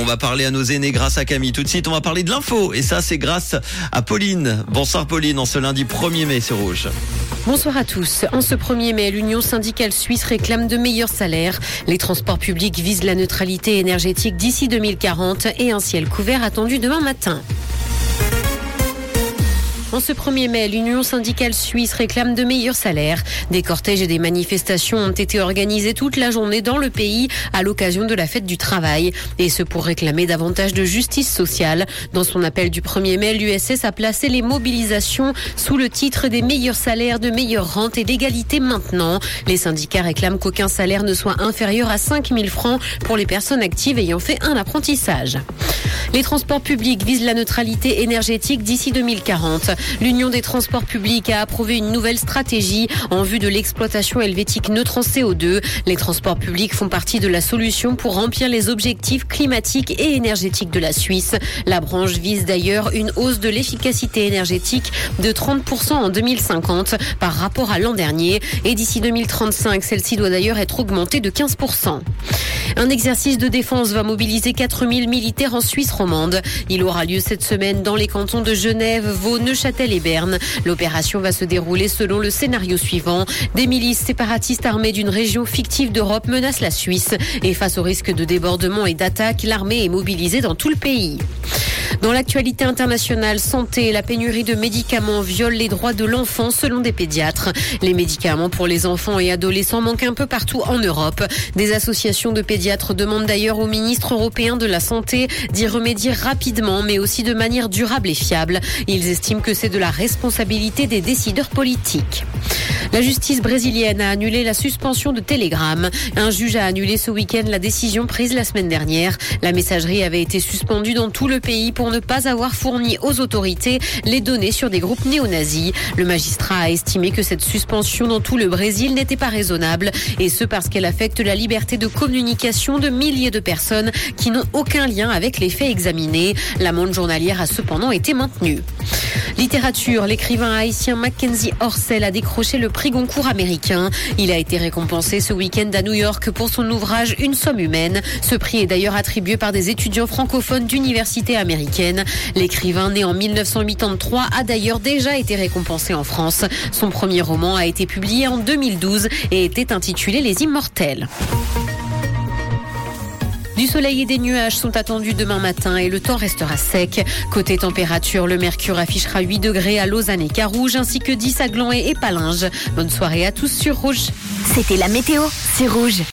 on va parler à nos aînés grâce à Camille. Tout de suite, on va parler de l'info. Et ça, c'est grâce à Pauline. Bonsoir Pauline, en ce lundi 1er mai sur Rouge. Bonsoir à tous. En ce 1er mai, l'Union syndicale suisse réclame de meilleurs salaires. Les transports publics visent la neutralité énergétique d'ici 2040 et un ciel couvert attendu demain matin. En ce 1er mai, l'Union syndicale suisse réclame de meilleurs salaires. Des cortèges et des manifestations ont été organisés toute la journée dans le pays à l'occasion de la fête du travail. Et ce pour réclamer davantage de justice sociale. Dans son appel du 1er mai, l'USS a placé les mobilisations sous le titre des meilleurs salaires, de meilleures rentes et d'égalité maintenant. Les syndicats réclament qu'aucun salaire ne soit inférieur à 5 000 francs pour les personnes actives ayant fait un apprentissage. Les transports publics visent la neutralité énergétique d'ici 2040. L'Union des transports publics a approuvé une nouvelle stratégie en vue de l'exploitation helvétique neutre en CO2. Les transports publics font partie de la solution pour remplir les objectifs climatiques et énergétiques de la Suisse. La branche vise d'ailleurs une hausse de l'efficacité énergétique de 30% en 2050 par rapport à l'an dernier. Et d'ici 2035, celle-ci doit d'ailleurs être augmentée de 15%. Un exercice de défense va mobiliser 4000 militaires en Suisse romande. Il aura lieu cette semaine dans les cantons de Genève, Vaud, Neuchâtel L'opération va se dérouler selon le scénario suivant. Des milices séparatistes armées d'une région fictive d'Europe menacent la Suisse. Et face au risque de débordement et d'attaque, l'armée est mobilisée dans tout le pays. Dans l'actualité internationale, santé, la pénurie de médicaments viole les droits de l'enfant selon des pédiatres. Les médicaments pour les enfants et adolescents manquent un peu partout en Europe. Des associations de pédiatres demandent d'ailleurs au ministre européen de la Santé d'y remédier rapidement, mais aussi de manière durable et fiable. Ils estiment que c'est de la responsabilité des décideurs politiques. La justice brésilienne a annulé la suspension de Telegram. Un juge a annulé ce week-end la décision prise la semaine dernière. La messagerie avait été suspendue dans tout le pays ne pas avoir fourni aux autorités les données sur des groupes néo-nazis. Le magistrat a estimé que cette suspension dans tout le Brésil n'était pas raisonnable et ce parce qu'elle affecte la liberté de communication de milliers de personnes qui n'ont aucun lien avec les faits examinés. L'amende journalière a cependant été maintenue. Littérature, l'écrivain haïtien Mackenzie Orsel a décroché le prix Goncourt américain. Il a été récompensé ce week-end à New York pour son ouvrage Une somme humaine. Ce prix est d'ailleurs attribué par des étudiants francophones d'université américaine. L'écrivain né en 1983 a d'ailleurs déjà été récompensé en France. Son premier roman a été publié en 2012 et était intitulé Les Immortels. Du soleil et des nuages sont attendus demain matin et le temps restera sec. Côté température, le mercure affichera 8 degrés à Lausanne et Carouge ainsi que 10 à Gland et Palinges. Bonne soirée à tous sur Rouge. C'était la météo, c'est Rouge.